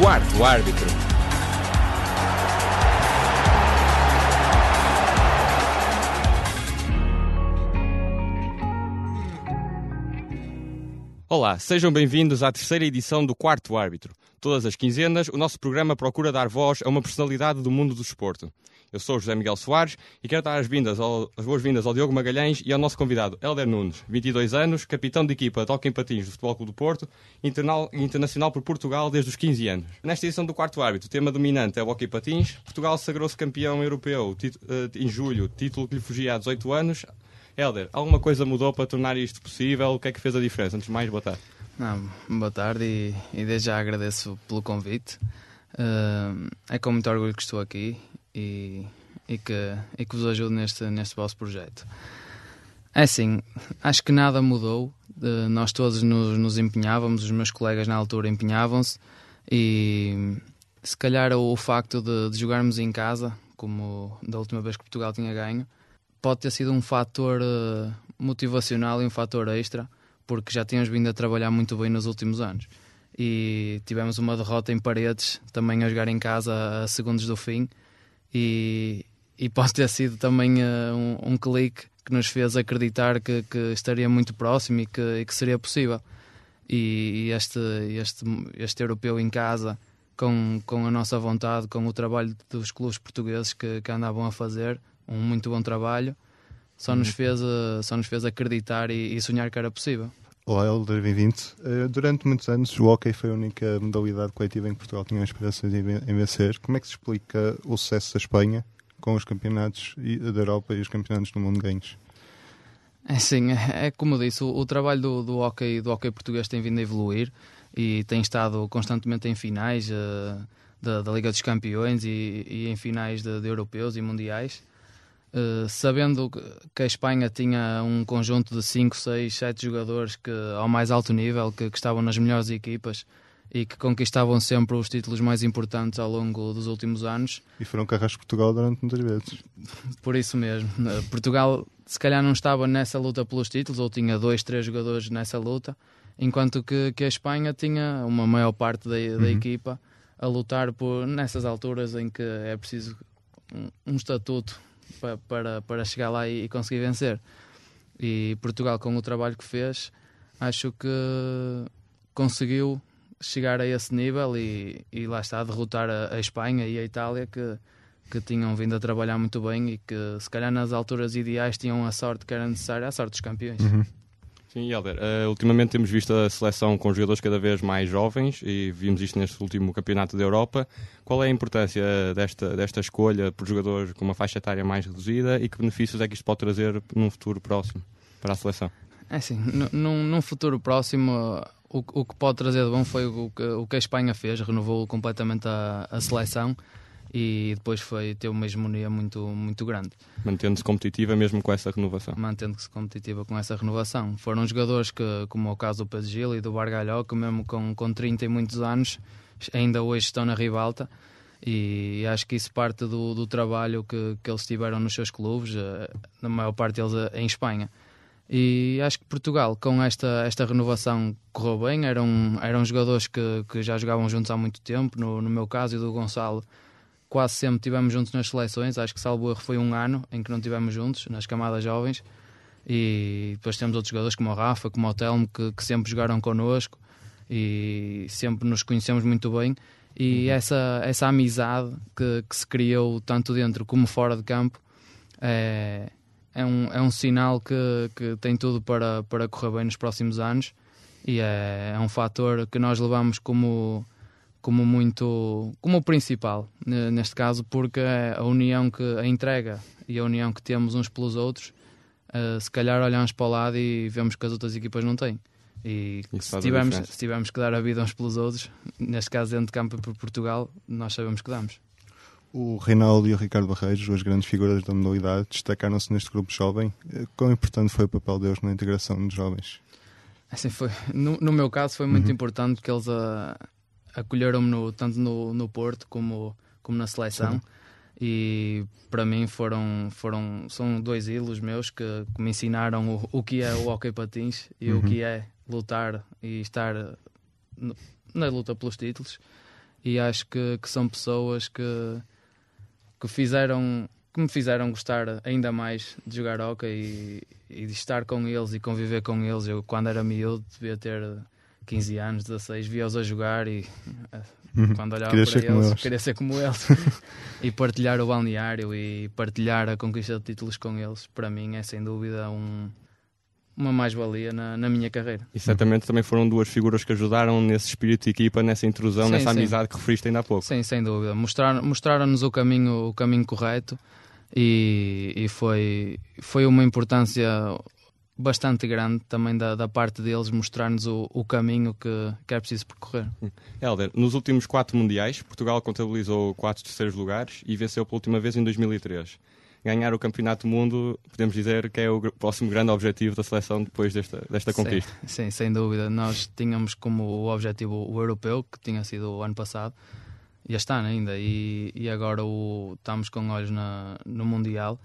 Quarto árbitro. Olá, sejam bem-vindos à terceira edição do Quarto Árbitro. Todas as quinzenas, o nosso programa procura dar voz a uma personalidade do mundo do desporto. Eu sou José Miguel Soares e quero dar as, as boas-vindas ao Diogo Magalhães e ao nosso convidado, Helder Nunes, 22 anos, capitão de equipa de Hockey Patins do Futebol Clube do Porto, internacional por Portugal desde os 15 anos. Nesta edição do quarto árbitro, o tema dominante é o Hockey Patins. Portugal sagrou-se campeão europeu eh, em julho, título que lhe fugia há 18 anos. Helder, alguma coisa mudou para tornar isto possível? O que é que fez a diferença? Antes de mais, boa tarde. Não, boa tarde e, e desde já agradeço pelo convite. Uh, é com muito orgulho que estou aqui e, e, que, e que vos ajudo neste, neste vosso projeto. É assim, acho que nada mudou. Uh, nós todos nos, nos, empenhávamos, os meus colegas na altura empenhavam-se e se calhar o, o facto de, de, jogarmos em casa, como da última vez que Portugal tinha ganho, pode ter sido um fator uh, motivacional e um fator extra, porque já tínhamos vindo a trabalhar muito bem nos últimos anos. E tivemos uma derrota em paredes, também a jogar em casa a segundos do fim, e, e pode ter sido também uh, um, um, clique que nos fez acreditar que, que estaria muito próximo e que, e que seria possível. E, e, este, este, este europeu em casa, com, com a nossa vontade, com o trabalho dos clubes portugueses que, que andavam a fazer, um muito bom trabalho, só nos uhum. fez, uh, só nos fez acreditar e, e sonhar que era possível. Olá, Helder, bem-vindo. Uh, durante muitos anos, o hockey foi a única modalidade coletiva em que Portugal tinha aspirações em vencer. Como é que se explica o sucesso da Espanha com os campeonatos da Europa e os campeonatos do mundo ganhos? É sim, é, é como disse, o, o trabalho do, do, hockey, do hockey português tem vindo a evoluir e tem estado constantemente em finais uh, da, da, Liga dos Campeões e, e em finais de, de europeus e mundiais. Uh, sabendo que a Espanha tinha um conjunto de 5, 6, 7 jogadores que, ao mais alto nível, que, que, estavam nas melhores equipas e que conquistavam sempre os títulos mais importantes ao longo dos últimos anos. E foram carros de Portugal durante muitas vezes. Por isso mesmo. Eh, Portugal, se calhar, não estava nessa luta pelos títulos, ou tinha dois, três jogadores nessa luta, enquanto que, que a Espanha tinha uma maior parte da, da uhum. equipa a lutar por nessas alturas em que é preciso um, um estatuto para, para, para chegar lá e, e, conseguir vencer. E Portugal, com o trabalho que fez, acho que conseguiu chegar a esse nível e, e lá está, derrotar a, a, Espanha e a Itália que, que tinham vindo a trabalhar muito bem e que se calhar nas alturas ideais tinham a sorte que era necessária, a sorte dos campeões. Uhum. Sim, Helder, uh, ultimamente temos visto a seleção com jogadores cada vez mais jovens e vimos isto neste último campeonato da Europa. Qual é a importância desta, desta escolha por jogadores com uma faixa etária mais reduzida e que benefícios é que isto pode trazer num futuro próximo para a seleção? É assim, num, num futuro próximo, o, o que pode trazer de bom foi o que, o que a Espanha fez, renovou completamente a, a seleção e depois foi ter uma hegemonia muito, muito grande. Mantendo-se competitiva mesmo com essa renovação? Mantendo-se competitiva com essa renovação. Foram jogadores que, como é o caso do Pedro Gil e do Bargalhó, que mesmo com, com 30 e muitos anos, ainda hoje estão na ribalta e acho que isso parte do, do trabalho que, que eles tiveram nos seus clubes, eh, na maior parte deles eh, em Espanha. E acho que Portugal, com esta, esta renovação, correu bem. Eram, eram jogadores que, que já jogavam juntos há muito tempo. No, no meu caso e do Gonçalo, quase sempre tivemos juntos nas seleções. Acho que salvo erro foi um ano em que não tivemos juntos, nas camadas jovens. E depois temos outros jogadores como o Rafa, como o Telmo, que, que sempre jogaram connosco e sempre nos conhecemos muito bem. E uhum. essa, essa amizade que, que se criou tanto dentro como fora de campo é, é, um, é um sinal que, que tem tudo para, para correr bem nos próximos anos e é, é um fator que nós levamos como como muito como o principal neste caso porque é a união que a entrega e a união que temos uns pelos outros uh, se calhar olhamos para o lado e vemos que as outras equipas não têm e se tivermos, se tivermos que dar a vida uns pelos outros neste caso dentro de campo por Portugal nós sabemos que damos o Reinaldo e o Ricardo Barreiros, duas grandes figuras da modalidade, destacaram-se neste grupo jovem. Eh, quão importante foi o papel deles na integração dos jovens? Assim foi. No, no meu caso foi muito uhum. importante porque eles uh, acolheram-me tanto no, no Porto como, como na seleção. E para mim foram, foram são dois ídolos meus que, que me ensinaram o, o que é o hockey patins e uhum. o que é lutar e estar no, na luta pelos títulos. e acho que, que são pessoas que, que fizeram que me fizeram gostar ainda mais de jogar hockey e, e, de estar com eles e conviver com eles. Eu, quando era miúdo, devia ter 15 anos, 16, via-os a jogar e Uhum. quando olhava Queria para ser como eles, eles. queria ser como eles e partilhar o balneário e partilhar a conquista de títulos com eles, para mim é sem dúvida um, uma mais-valia na, na minha carreira. E certamente também foram duas figuras que ajudaram nesse espírito de equipa, nessa intrusão, Sim, nessa sim. amizade que referiste ainda há pouco. Sim, sem dúvida. Mostrar- Mostraram-nos o caminho, o caminho correto e, e foi, foi uma importância bastante grande também da, da parte deles mostrar-nos o, o caminho que, que é preciso percorrer. Helder, nos últimos quatro mundiais, Portugal contabilizou quatro terceiros lugares e venceu pela última vez em 2003. Ganhar o Campeonato do Mundo, podemos dizer que é o próximo grande objetivo da seleção depois desta, desta conquista. Sim, sim, sem dúvida. Nós tínhamos como objetivo o europeu, que tinha sido o ano passado, e este ano ainda, e, e agora o, estamos com olhos na, no Mundial.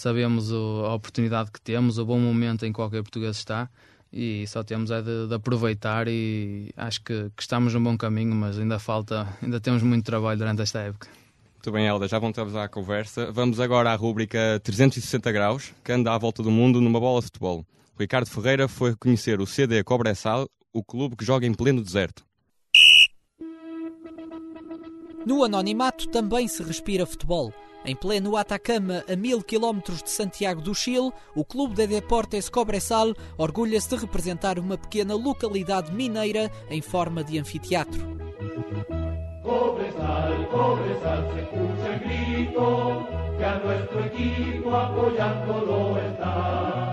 Sabemos o- a oportunidade que temos, o bom momento em que qualquer português está, e só temos é de, de aproveitar e acho que, que estamos num bom caminho, mas ainda falta, ainda temos muito trabalho durante esta época. Muito bem, Helder, já voltamos à conversa. Vamos agora à rúbrica 360 graus, que anda à volta do mundo numa bola de futebol. O Ricardo Ferreira foi conhecer o CD Cobressal, o clube que joga em pleno deserto. No anonimato também se respira futebol. Em pleno Atacama, a mil quilómetros de Santiago do Chile, o Clube de Deportes Cobressal orgulha-se de representar uma pequena localidade mineira em forma de anfiteatro. Cobresal, Cobresal, se escucha el grito, que a nuestro equipo apoyándolo está.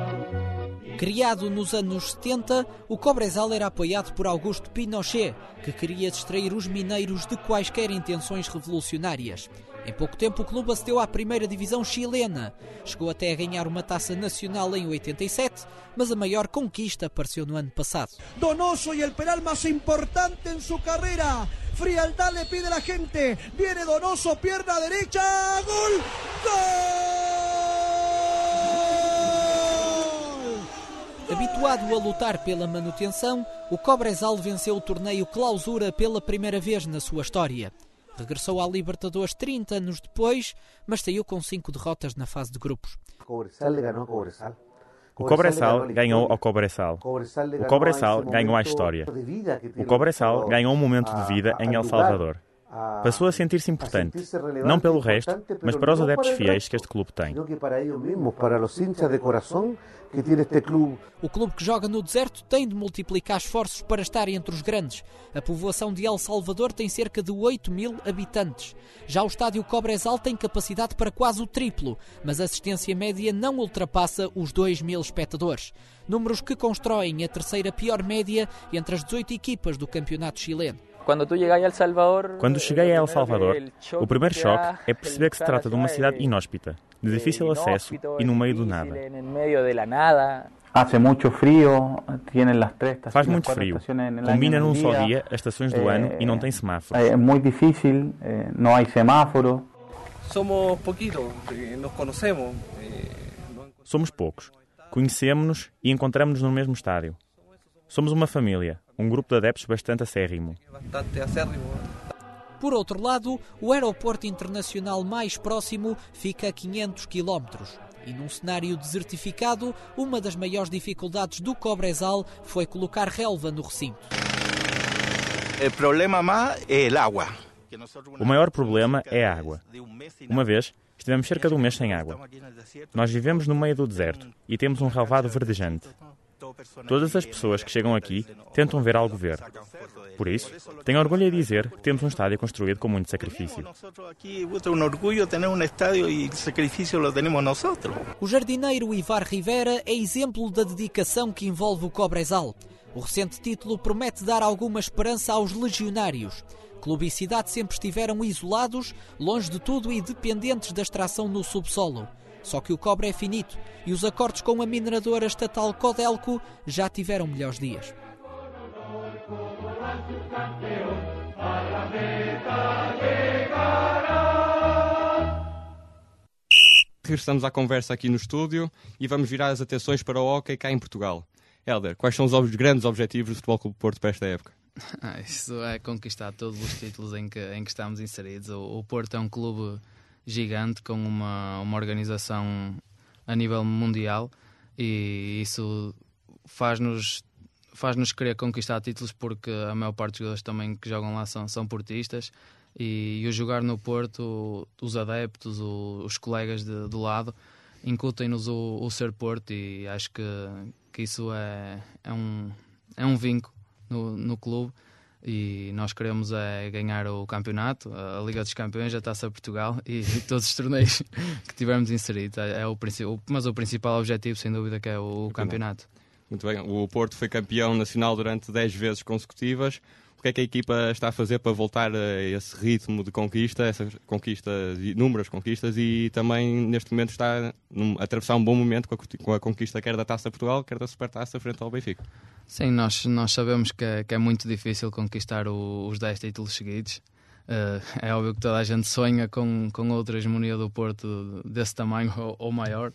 Criado nos anos 70, o Cobresal era apoiado por Augusto Pinochet, que queria distrair os mineiros de quaisquer intenções revolucionárias. Em pouco tempo, o clube acedeu à primeira divisão chilena. Chegou até a ganhar uma taça nacional em 87, mas a maior conquista apareceu no ano passado. Donoso y el penal más importante en su carrera. Frialdad le pide a gente. Viene Donoso, pierna derecha. ¡Gol! ¡Gol! Habituado a lutar pela manutenção, o Cobresal venceu o torneio Clausura pela primeira vez na sua história. Regressou à Libertadores 30 anos depois, mas saiu com cinco derrotas na fase de grupos. Cobresal Cobresal. O Cobressal ganhou ao Cobressal. O Cobressal ganhou a história. O Cobressal ganhou um momento de vida em El Salvador. Passou a sentir-se importante, não pelo resto, mas para os adeptos fiéis que este clube tem. O clube que joga no deserto tem de multiplicar esforços para estar entre os grandes. A povoação de El Salvador tem cerca de 8 mil habitantes. Já o estádio Cobresal tem capacidade para quase o triplo, mas a assistência média não ultrapassa os 2 mil espectadores. Números que constroem a terceira pior média entre as 18 equipas do campeonato chileno. Quando cheguei a El Salvador, o primeiro choque é perceber que se trata de uma cidade inóspita, de difícil acesso e no meio do nada. Faz muito frio, combina num só dia as estações do ano e não tem semáforos. Es muy difícil, eh, no hay semáforo. Somos poquitos, eh, nos conocemos. eh, no Somos poucos, conhecemos-nos e encontramos-nos no mesmo estádio. Somos uma família, um grupo de adeptos bastante acérrimo. Por outro lado, o aeroporto internacional mais próximo fica a 500 quilómetros. E num cenário desertificado, uma das maiores dificuldades do Cobresal foi colocar relva no recinto. El problema más es el agua. O maior problema é a água. Uma vez, estivemos cerca de um mês sem água. Nós vivemos no meio do deserto e temos um relvado verdejante. Todas as pessoas que chegam aqui tentam ver algo verde. Por isso, tenho orgulho em dizer que temos um estádio construído com muito sacrifício. O jardineiro Ivar Rivera é exemplo da dedicação que envolve o Cobresal. O recente título promete dar alguma esperança aos legionários. Clube e cidade sempre estiveram isolados, longe de tudo e dependentes da extração no subsolo. Só que o cobre é finito e os acordos com a mineradora estatal Codelco já tiveram melhores dias. Regressamos à conversa aqui no estúdio e vamos virar as atenções para o hockey cá em Portugal. Helder, quais são os grandes objetivos do Futebol Clube Porto para esta época? Ah, isso é conquistar todos os títulos em que, em que estamos inseridos. O, o Porto é um clube gigante com uma, uma organização a nível mundial e isso faz-nos faz-nos querer conquistar títulos porque a maior parte dos jogadores também que jogam lá são, são portistas e, e o jogar no Porto, os adeptos, o, os colegas de, do lado, incutem-nos o, o, ser Porto e acho que, que isso é, é, um, é um vínculo no, no clube e nós queremos é ganhar o campeonato, a Liga dos Campeões, a Taça Portugal e, todos os torneios que tivermos inseridos. É, é o, mas o principal objetivo, sem dúvida, que é o, o campeonato. Muito bem. O Porto foi campeão nacional durante 10 vezes consecutivas. Que é que a equipa está a fazer para voltar a esse ritmo de conquista, essas conquistas, inúmeras conquistas, e também neste momento está a atravessar um bom momento com a, conquista quer da Taça Portugal, quer da Supertaça frente ao Benfica? Sim, nós, nós sabemos que é, que é muito difícil conquistar o, os 10 títulos seguidos. Uh, é óbvio que toda a gente sonha com, com outra hegemonia do Porto desse tamanho ou, ou maior.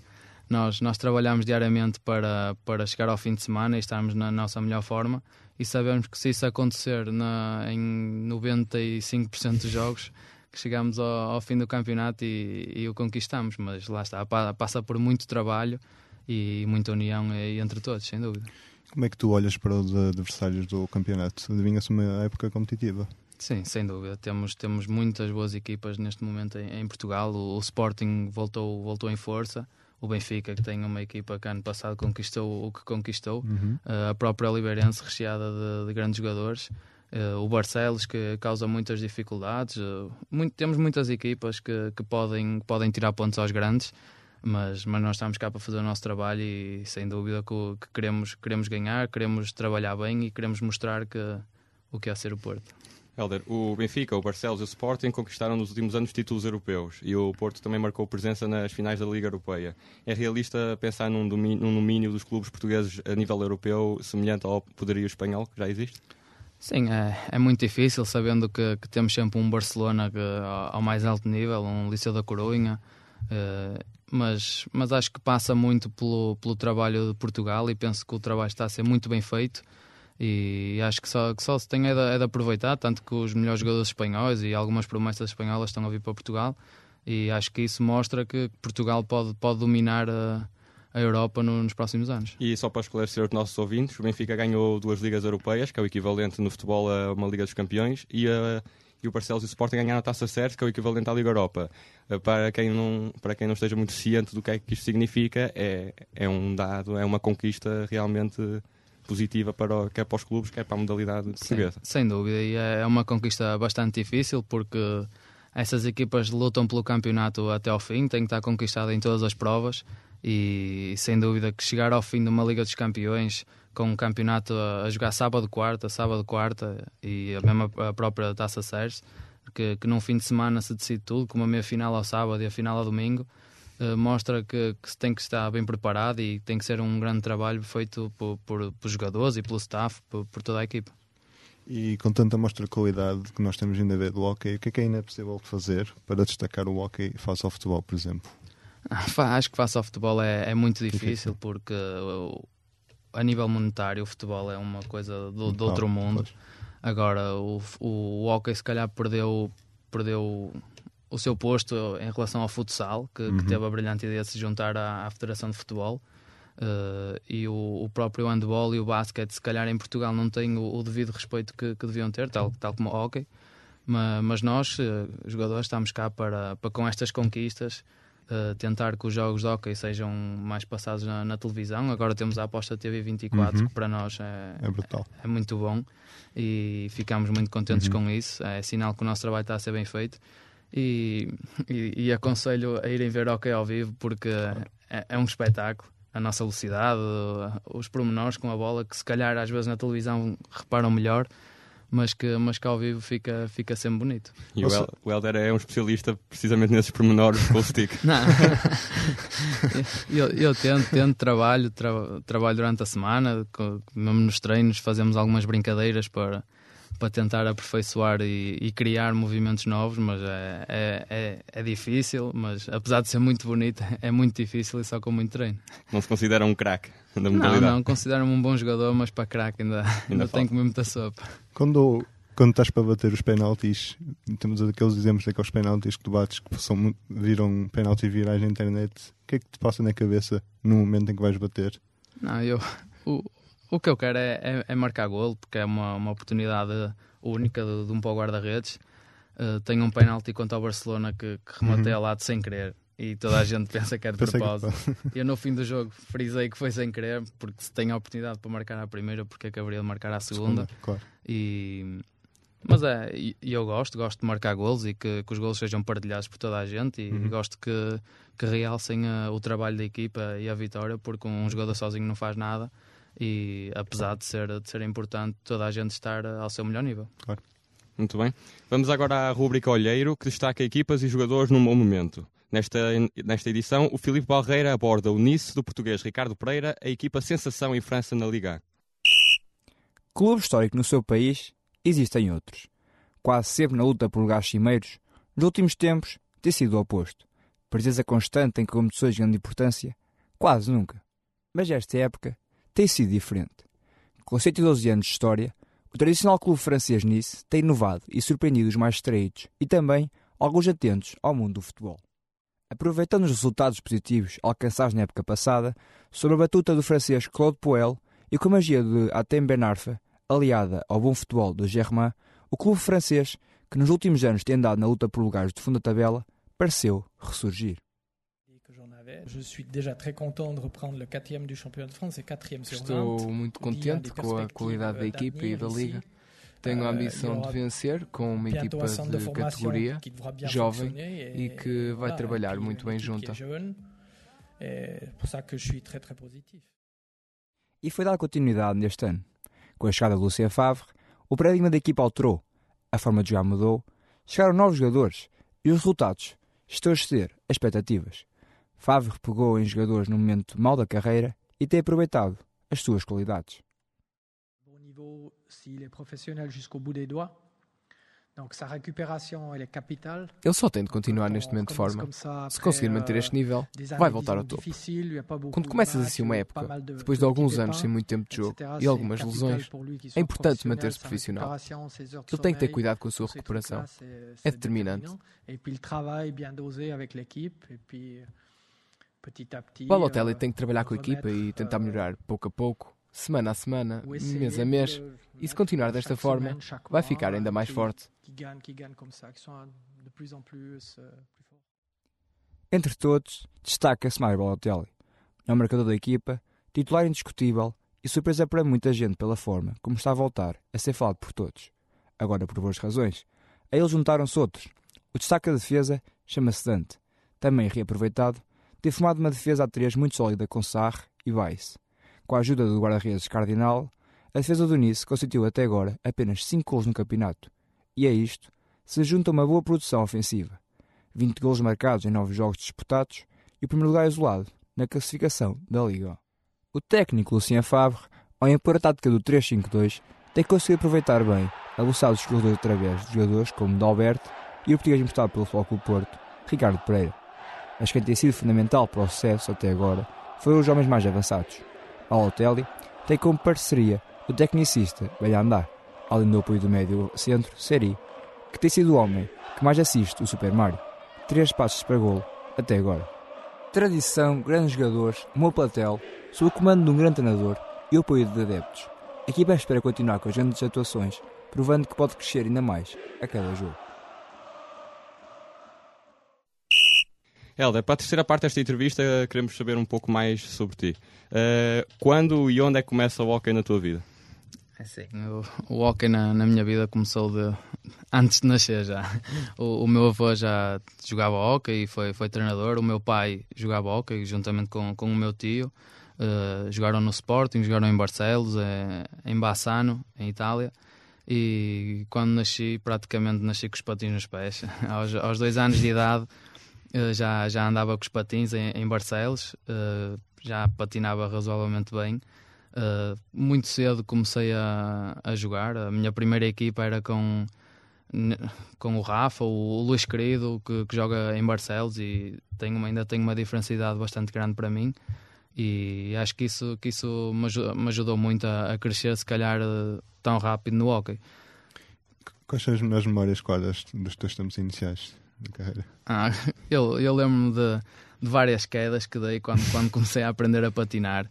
Nós, nós trabalhamos diariamente para, para chegar ao fim de semana e estarmos na nossa melhor forma e sabemos que se isso acontecer na, em 95% dos jogos, que chegamos ao, ao fim do campeonato e, e, o conquistamos, mas lá está, passa por muito trabalho e muita união entre todos, sem dúvida. Como é que tu olhas para os adversários do campeonato? Adivinha-se uma época competitiva? Sim, sem dúvida. Temos, temos muitas boas equipas neste momento em, em Portugal. O, o, Sporting voltou, voltou em força. O Benfica, que tem uma equipa que ano passado conquistou o que conquistou. Uhum. Uh, a própria Liberense, recheada de, de grandes jogadores. Uh, o Barcelos, que causa muitas dificuldades. Uh, muito, temos muitas equipas que, que podem, podem tirar pontos aos grandes mas, mas nós estamos cá para fazer o nosso trabalho e sem dúvida que, que queremos, queremos ganhar, queremos trabalhar bem e queremos mostrar que, o que é ser o Porto. Helder, o Benfica, o Barcelos e o Sporting conquistaram nos últimos anos títulos europeus e o Porto também marcou presença nas finais da Liga Europeia. É realista pensar num domínio, num domínio dos clubes portugueses a nível europeu semelhante ao poderio espanhol que já existe? Sim, é, é muito difícil, sabendo que, que temos sempre um Barcelona que, ao mais alto nível, um Liceu da Coruña, uh, mas, mas acho que passa muito pelo, pelo trabalho de Portugal e penso que o trabalho está a ser muito bem feito e acho que só, que só se tem é de, é de aproveitar, tanto que os melhores jogadores espanhóis e algumas promessas espanholas estão a vir para Portugal e acho que isso mostra que Portugal pode, pode dominar a, a Europa no, nos próximos anos. E só para esclarecer os nossos ouvintes, o Benfica ganhou duas ligas europeias, que é o equivalente no futebol a uma Liga dos Campeões, e a e o Barcelos e o Sporting ganharam a Taça Sérgio, que é o equivalente à Liga Europa. Eh, para quem não, para quem não esteja muito ciente do que é que isto significa, é, é um dado, é uma conquista realmente positiva para, quer para os clubes, quer para a modalidade portuguesa. Sim, sem dúvida, e é uma conquista bastante difícil porque essas equipas lutam pelo campeonato até ao fim, têm que estar conquistadas em todas as provas e sem dúvida que chegar ao fim de uma Liga dos Campeões com um campeonato a, jogar sábado, quarta, sábado, quarta e a mesma a própria Taça Sérgio, que, que num fim de semana se decide tudo, com uma meia final ao sábado e a final ao domingo, eh, mostra que, que, tem que estar bem preparado e tem que ser um grande trabalho feito por, por, por jogadores e pelo staff, por, por, toda a equipa. E com tanta mostra de qualidade que nós temos ainda a ver do hockey, o que é que ainda é possível fazer para destacar o hockey face ao futebol, por exemplo? Acho que face ao futebol é, é muito difícil, porque a nível monetário, o futebol é uma coisa do, do outro mundo. Agora, o, o, o hockey se calhar perdeu, perdeu o seu posto em relação ao futsal, que, uhum. que teve a brilhante ideia de se juntar à, à Federação de Futebol. Uh, e o, o, próprio handball e o basquete, se calhar em Portugal não têm o, o devido respeito que, que, deviam ter, tal, tal como o hockey. Mas, mas nós, uh, jogadores, estamos cá para, para com estas conquistas uh, tentar que os jogos de hockey sejam mais passados na, na televisão. Agora temos a aposta TV24, uhum. que para nós é. É, é, muito bom e ficamos muito contentes uhum. com isso. É sinal que o nosso trabalho está a ser bem feito. E, e, e aconselho a irem ver hockey ao vivo porque é, é um espetáculo a nossa velocidade, os pormenores com a bola, que se calhar às vezes na televisão reparam melhor, mas que, mas que ao vivo fica, fica sempre bonito. E o, El, o Helder é um especialista precisamente nesses pormenores com o stick. Não, eu, eu tento, tento trabalho, tra, trabalho durante a semana, mesmo nos treinos fazemos algumas brincadeiras para, para tentar aperfeiçoar e, e criar movimentos novos, mas é, é, é, é, difícil, mas apesar de ser muito bonito, é muito difícil e só com muito treino. Não se considera um craque? da modalidade? Não, não, considero-me um bom jogador, mas para craque ainda, ainda, ainda tenho que comer muita sopa. Quando, quando estás para bater os penaltis, temos aqueles exemplos daqueles penaltis que tu bates que são, viram penaltis virais na internet. O que é que te passa na cabeça no momento em que vais bater? Não, eu. O, o que eu quero é, é, é marcar golo, porque é uma, uma oportunidade única de, de um para o guarda-redes. Uh, tenho um penalti contra o Barcelona que, que rematei uhum. ao lado sem querer e toda a gente pensa que é de propósito. Eu no fim do jogo frisei que foi sem querer, porque se tenho a oportunidade para marcar a primeira, porque é haveria de marcar a segunda. segunda claro. E mas é, e eu gosto, gosto de marcar golos e que, que os golos sejam partilhados por toda a gente e uhum. gosto que, que realcem a, o trabalho da equipa e a vitória, porque um jogador sozinho não faz nada e apesar de ser, de ser importante toda a gente estar ao seu melhor nível. Claro. Muito bem. Vamos agora à rúbrica Olheiro, que destaca equipas e jogadores num bom momento. Nesta, nesta edição, o Filipe Barreira aborda o Nice do português Ricardo Pereira, a equipa sensação em França na Liga. Clube histórico no seu país Existem outros. Quase sempre na luta por lugares cimeiros, nos últimos tempos tem sido o oposto. Presença constante em competições de grande importância? Quase nunca. Mas esta época tem sido diferente. Com 112 anos de história, o tradicional clube francês Nice tem inovado e surpreendido os mais distraídos e também alguns atentos ao mundo do futebol. Aproveitando os resultados positivos alcançados na época passada, sob a batuta do francês Claude Puel e com a magia de Atem Ben Arfa, aliada ao bom futebol do Germain, o clube francês, que nos últimos anos tem andado na luta por lugares de fundo da tabela, pareceu ressurgir. Estou muito contente com a qualidade da equipa e da liga. Tenho a euh, ambição de vencer com uma equipa de categoria, jovem e que vai trabalhar muito bem junta. E foi dada continuidade neste ano. Com a chegada de Lucien Favre, o paradigma da equipa alterou, a forma de jogar mudou, chegaram novos jogadores e os resultados estão a exceder as expectativas. Favre pegou em jogadores no momento mau da carreira e tem aproveitado as suas qualidades. Bom nível, se é profissional jusqu'au bout des doigts, ele só tem de continuar neste momento de forma. Se conseguir manter este nível, vai voltar ao topo. Quando começas assim uma época, depois de alguns anos sem muito tempo de jogo e algumas lesões, é importante manter-se profissional. Ele tem que ter cuidado com a sua recuperação. É determinante. O Balotelli tem que trabalhar com a equipa e tentar melhorar pouco a pouco semana a semana, mês a mês, e se continuar desta forma, vai ficar ainda mais forte. Entre todos, destaca-se Mário Balotelli, é o marcador da equipa, titular indiscutível e surpresa para muita gente pela forma como está a voltar a ser falado por todos. Agora, por boas razões. A ele juntaram-se outros. O destaque da defesa chama-se Dante. Também reaproveitado, tem formado uma defesa a três muito sólida com Sarre e Weiss. Com a ajuda do guarda-redes Cardinal, a defesa do Nice constituiu até agora apenas 5 gols no campeonato. E a isto se junta uma boa produção ofensiva. 20 gols marcados em 9 jogos disputados e o primeiro lugar isolado na classificação da Liga. O técnico Lucien Favre, ao impor a tática do 3-5-2, tem conseguido aproveitar bem a velocidade dos corredores através de jogadores como Dalbert e o português importado pelo Foco Porto, Ricardo Pereira. Mas quem tem sido fundamental para o sucesso até agora foram os homens mais avançados. Balotelli tem como parceria o tecnicista Belhandar, além do apoio do médio centro Seri, que tem sido o homem que mais assiste o Super Mario. Três passos para golo até agora. Tradição, grandes jogadores, uma platel, sob o comando de um grande treinador e o apoio de adeptos. A equipa espera continuar com as grandes atuações, provando que pode crescer ainda mais a cada jogo. Helder, para a terceira parte desta entrevista, queremos saber um pouco mais sobre ti. Uh, quando e onde é que começa o hockey na tua vida? É sim, o, o hockey na, na, minha vida começou de, antes de nascer já. O, o, meu avô já jogava hockey e foi, foi treinador. O meu pai jogava hockey juntamente com, com o meu tio. Uh, jogaram no Sporting, jogaram em Barcelos, é, em Bassano, em Itália. E quando nasci, praticamente nasci com os patins nos pés. aos, aos dois anos de idade já, já andava com os patins em, em Barcelos, uh, já patinava razoavelmente bem. Uh, muito cedo comecei a, a jogar. A minha primeira equipa era com, com o Rafa, o, Luís Querido, que, que, joga em Barcelos e tem uma, ainda tem uma diferencialidade bastante grande para mim. E acho que isso, que isso me ajudou muito a, a crescer, se calhar, tão rápido no hockey. Quais são as melhores memórias quadras dos teus tempos iniciais de? Ah, eu, eu lembro-me de, de, várias quedas que dei quando, quando comecei a aprender a patinar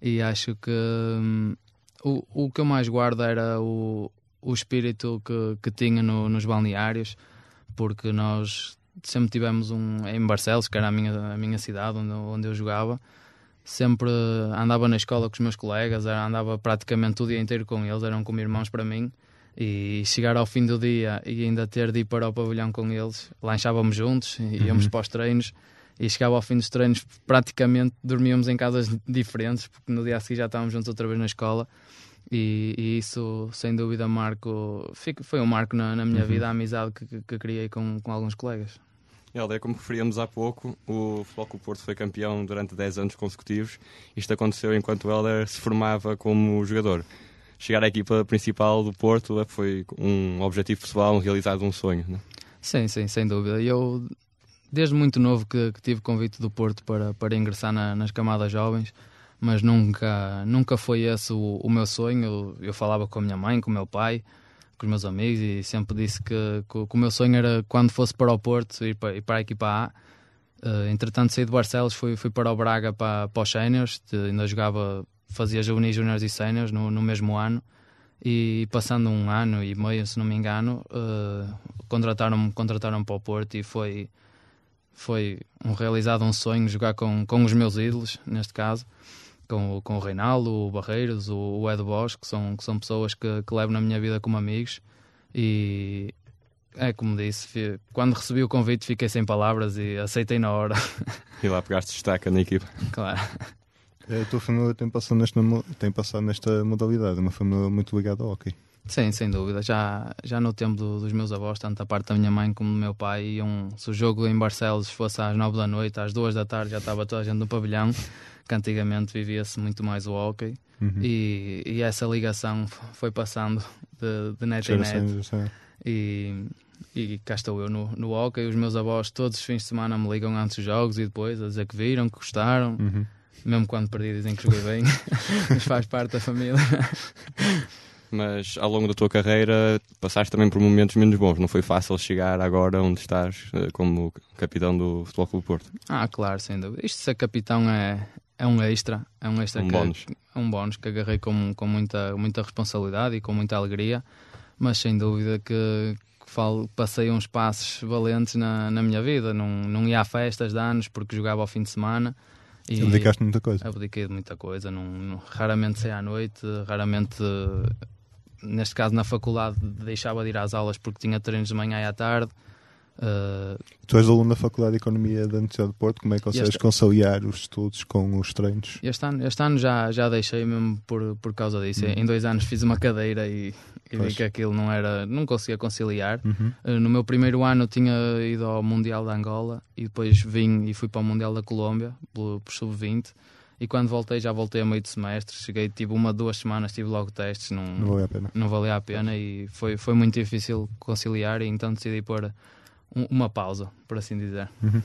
e acho que hum, o, o que eu mais guardo era o, o espírito que, que tinha no, nos balneários, porque nós sempre tivemos um em Barcelos, que era a minha, a minha cidade onde, onde eu jogava, sempre andava na escola com os meus colegas, andava praticamente o dia inteiro com eles, eram como irmãos para mim e chegar ao fim do dia e ainda ter de ir para o pavilhão com eles, lanchávamos juntos, íamos uhum. para os treinos e chegava ao fim dos treinos, praticamente dormíamos em casas diferentes, porque no dia a seguir já estávamos juntos outra vez na escola. E, e isso, sem dúvida, marco, foi um marco na, na minha uhum. vida, a amizade que, que, que criei com, com alguns colegas. Helder, como referíamos há pouco, o Futebol Clube Porto foi campeão durante 10 anos consecutivos. Isto aconteceu enquanto o Helder se formava como jogador chegar à equipa principal do Porto é foi um objetivo pessoal, um realizado um sonho, não? É? Sim, sim, sem dúvida. Eu, desde muito novo que, que tive convite do Porto para, para ingressar na, nas camadas jovens, mas nunca, nunca foi esse o, o meu sonho. Eu, eu, falava com a minha mãe, com o meu pai, com os meus amigos e sempre disse que, que, que o meu sonho era quando fosse para o Porto ir para, ir para a equipa A. Uh, entretanto, saí de Barcelos, fui, fui para o Braga para, para os ainda jogava fazia juvenis, juniors e séniores no, no mesmo ano e passando um ano e meio, se não me engano, uh, contrataram-me contrataram para o Porto e foi, foi um realizado um sonho jogar com, com os meus ídolos, neste caso, com, com o Reinaldo, o Barreiros, o, o Ed Bosch, que são, que são pessoas que, que levo na minha vida como amigos e é como disse, quando recebi o convite fiquei sem palavras e aceitei na hora. E lá pegaste destaca na equipa. Claro. A tua família tem passado nesta, tem passado nesta modalidade, uma família muito ligada ao hockey. Sim, sem dúvida. Já, já no tempo do, dos meus avós, tanto a parte da minha mãe como do meu pai, iam, se o jogo em Barcelos fosse às nove da noite, às duas da tarde já estava toda a gente no pavilhão, que antigamente vivia-se muito mais o hockey. Uhum. E, e, essa ligação foi passando de, de net em net. E, e cá estou eu no, no hockey. Os meus avós todos os fins de semana me ligam antes dos jogos e depois a dizer que viram, que gostaram. Uhum. Mesmo quando perdi, dizem que joguei bem, mas faz parte da família. Mas ao longo da tua carreira passaste também por momentos menos bons. Não foi fácil chegar agora onde estás eh, como capitão do Futebol Clube Porto. Ah, claro, sem dúvida. Isto de ser capitão é, é um extra. É um extra um que, bónus. É um bónus que agarrei com, com muita, muita responsabilidade e com muita alegria. Mas sem dúvida que, que falo, passei uns passos valentes na, na minha vida. Não, não ia a festas de anos porque jogava ao fim de semana. E Abdicaste muita coisa. Abdiquei de muita coisa. Não, não, raramente saía à noite, raramente, neste caso na faculdade, deixava de ir às aulas porque tinha treinos de manhã e à tarde. Uh, tu és aluno da Faculdade de Economia da Universidade de Porto, como é que consegues conciliar os estudos com os treinos? Este ano, este ano já, já deixei mesmo por, por causa disso. Hum. Em dois anos fiz uma cadeira e, e vi que aquilo não era, não conseguia conciliar. Uhum. Uh, no meu primeiro ano tinha ido ao Mundial da Angola e depois vim e fui para o Mundial da Colômbia, por, por sub-20. E quando voltei, já voltei a meio de semestre. Cheguei, tive uma, duas semanas, tive logo testes. Não, não valia a pena. Não valia a pena e foi, foi muito difícil conciliar. E então decidi pôr uma pausa, por assim dizer. Uhum.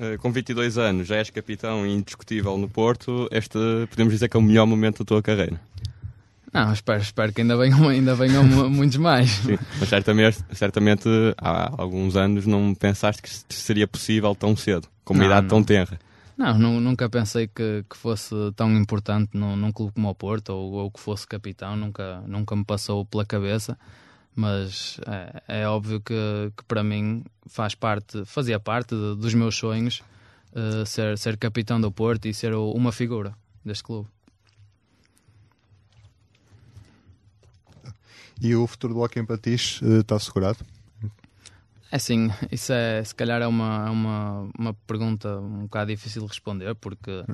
Uh, com 22 anos, já és capitão indiscutível no Porto. Este podemos dizer que é o melhor momento da tua carreira. Não, espero, espero que ainda venham, ainda venham muitos mais. Sim, mas certamente, certamente há alguns anos não pensaste que seria possível tão cedo, com uma não, idade tão tenra. Não, nunca pensei que, que fosse tão importante num, num clube como o Porto ou, ou, que fosse capitão, nunca, nunca me passou pela cabeça. Mas é, é óbvio que, que para mim faz parte, fazia parte de, dos meus sonhos uh, ser, ser capitão do Porto e ser uma figura deste clube. E o futuro do Hockey em uh, está assegurado? É sim, isso é, se calhar é uma, uma, uma pergunta um bocado difícil de responder, porque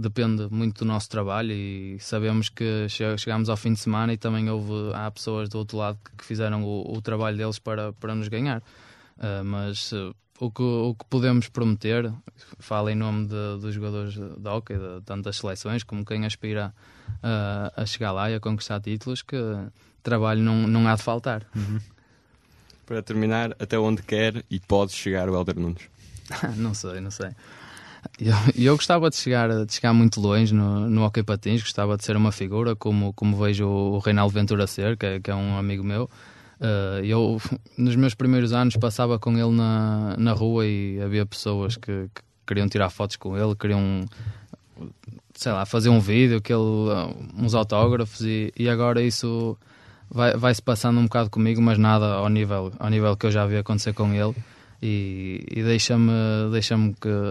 depende muito do nosso trabalho e sabemos que chegamos ao fim de semana e também houve, há pessoas do outro lado que fizeram o, o trabalho deles para, para nos ganhar. Uh, mas uh, o, que, o que podemos prometer, falo em nome de, dos jogadores de hockey, de tantas seleções, como quem aspira uh, a chegar lá e a conquistar títulos, que trabalho não, não há de faltar. Uhum. Para terminar, até onde quer e pode chegar o Helder Nunes? não sei, não sei. Eu, eu gostava de chegar, de chegar muito longe no, no hockey patins, gostava de ser uma figura como, como vejo o Reinaldo Ventura ser, que é, que é um amigo meu. Uh, eu, nos meus primeiros anos, passava com ele na, na rua e havia pessoas que, que queriam tirar fotos com ele, queriam, sei lá, fazer um vídeo, aquele, uns autógrafos e, e agora isso vai, vai passando um bocado comigo, mas nada ao nível, ao nível que eu já vi acontecer com ele e, e deixa-me deixa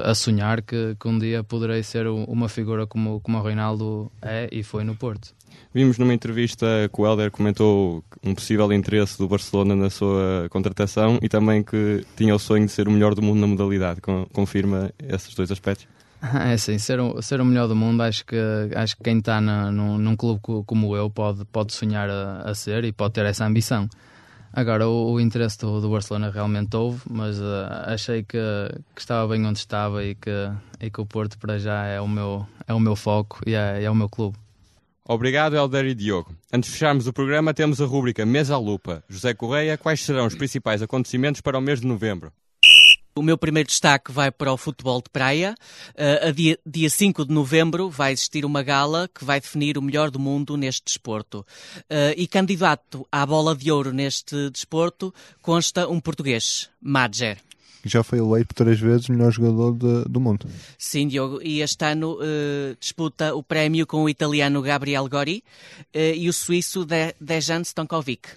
a sonhar que, que, um dia poderei ser uma figura como, como o Reinaldo é e foi no Porto. Vimos numa entrevista que o Helder comentou um possível interesse do Barcelona na sua contratação e também que tinha o sonho de ser o melhor do mundo na modalidade. Confirma esses dois aspectos? É sim, ser, o, ser o melhor do mundo, acho que, acho que quem está num, num clube como eu pode, pode sonhar a, a ser e pode ter essa ambição. Agora, o, o interesse do, do, Barcelona realmente houve, mas uh, achei que, que, estava bem onde estava e que, e que o Porto para já é o meu, é o meu foco e é, é o meu clube. Obrigado, Helder e Diogo. Antes de fecharmos o programa, temos a rúbrica Mesa à Lupa. José Correia, quais serão os principais acontecimentos para o mês de novembro? O meu primeiro destaque vai para o futebol de praia. Uh, a dia, dia 5 de novembro vai existir uma gala que vai definir o melhor do mundo neste desporto. Uh, e candidato à bola de ouro neste desporto consta um português, Madger já foi eleito três vezes melhor jogador de, do mundo. Sim, Diogo, e este ano uh, disputa o prémio com o italiano Gabriel Gori uh, e o suíço de, Dejan Stankovic.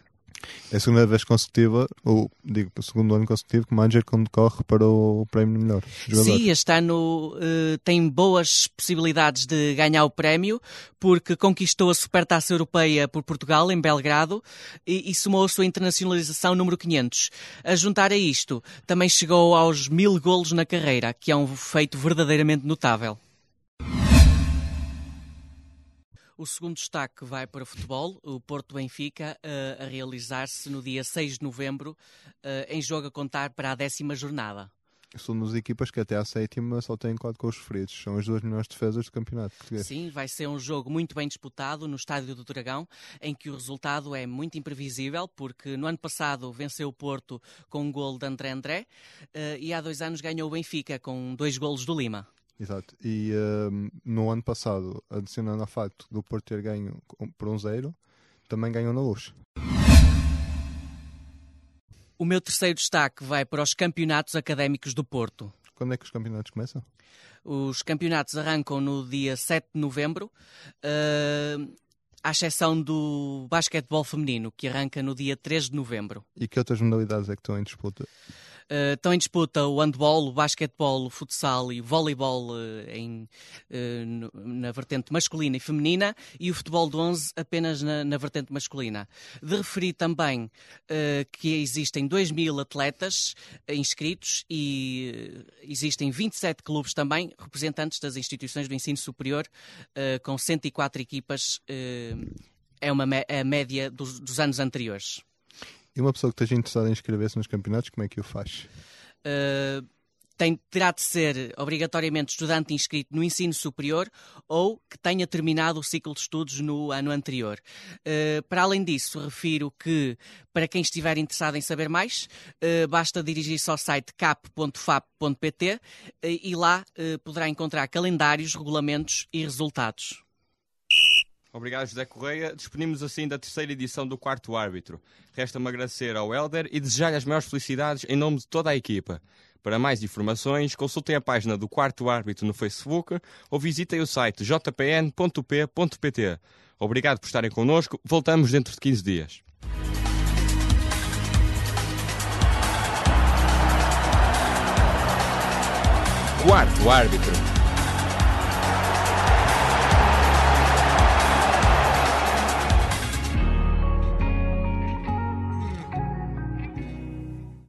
É a segunda vez consecutiva, ou digo, o segundo ano consecutivo, que o manager concorre para o prémio melhor jogador. Sim, este ano uh, tem boas possibilidades de ganhar o prémio, porque conquistou a Supertaça Europeia por Portugal, em Belgrado, e, e somou a sua internacionalização número 500. A juntar a isto, também chegou aos mil golos na carreira, que é um feito verdadeiramente notável. O segundo destaque vai para o futebol, o Porto Benfica, uh, a realizar-se no dia 6 de novembro, uh, em jogo a contar para a décima jornada. São duas equipas que até à sétima só têm quatro gols feridos. São as duas melhores defesas do campeonato português. Sim, vai ser um jogo muito bem disputado no Estádio do Dragão, em que o resultado é muito imprevisível, porque no ano passado venceu o Porto com um gol de André André uh, e há dois anos ganhou o Benfica com dois golos do Lima. Exato. E uh, no ano passado, adicionando ao facto do Porto ter ganho por um zero, também ganhou na luz. O meu terceiro destaque vai para os campeonatos académicos do Porto. Quando é que os campeonatos começam? Os campeonatos arrancam no dia 7 de novembro, uh, à exceção do basquetebol feminino, que arranca no dia 3 de novembro. E que outras modalidades é que estão em disputa? Estão em disputa o handball, o basquetebol, o futsal e o voleibol uh, em, uh, na vertente masculina e feminina e o futebol de 11 apenas na, na vertente masculina. De referir também que existem 2 mil atletas inscritos e existem 27 clubes também, representantes das instituições do ensino superior, com 104 equipas. é uma a média dos, dos anos anteriores. E uma pessoa que esteja interessada em inscrever-se nos campeonatos, como é que o faz? Uh, tem, terá de ser obrigatoriamente estudante inscrito no ensino superior ou que tenha terminado o ciclo de estudos no ano anterior. Uh, para além disso, refiro que, para quem estiver interessado em saber mais, uh, basta dirigir-se ao site cap.fap.pt e lá poderá encontrar calendários, regulamentos e resultados. Obrigado, José Correia. Despedimos assim da terceira edição do Quarto Árbitro. Resta-me agradecer ao Helder e desejar-lhe as maiores felicidades em nome de toda a equipa. Para mais informações, consultem a página do Quarto Árbitro no Facebook ou visitem o site jpn.p.pt. Obrigado por estarem connosco. Voltamos dentro de 15 dias. Quarto Árbitro.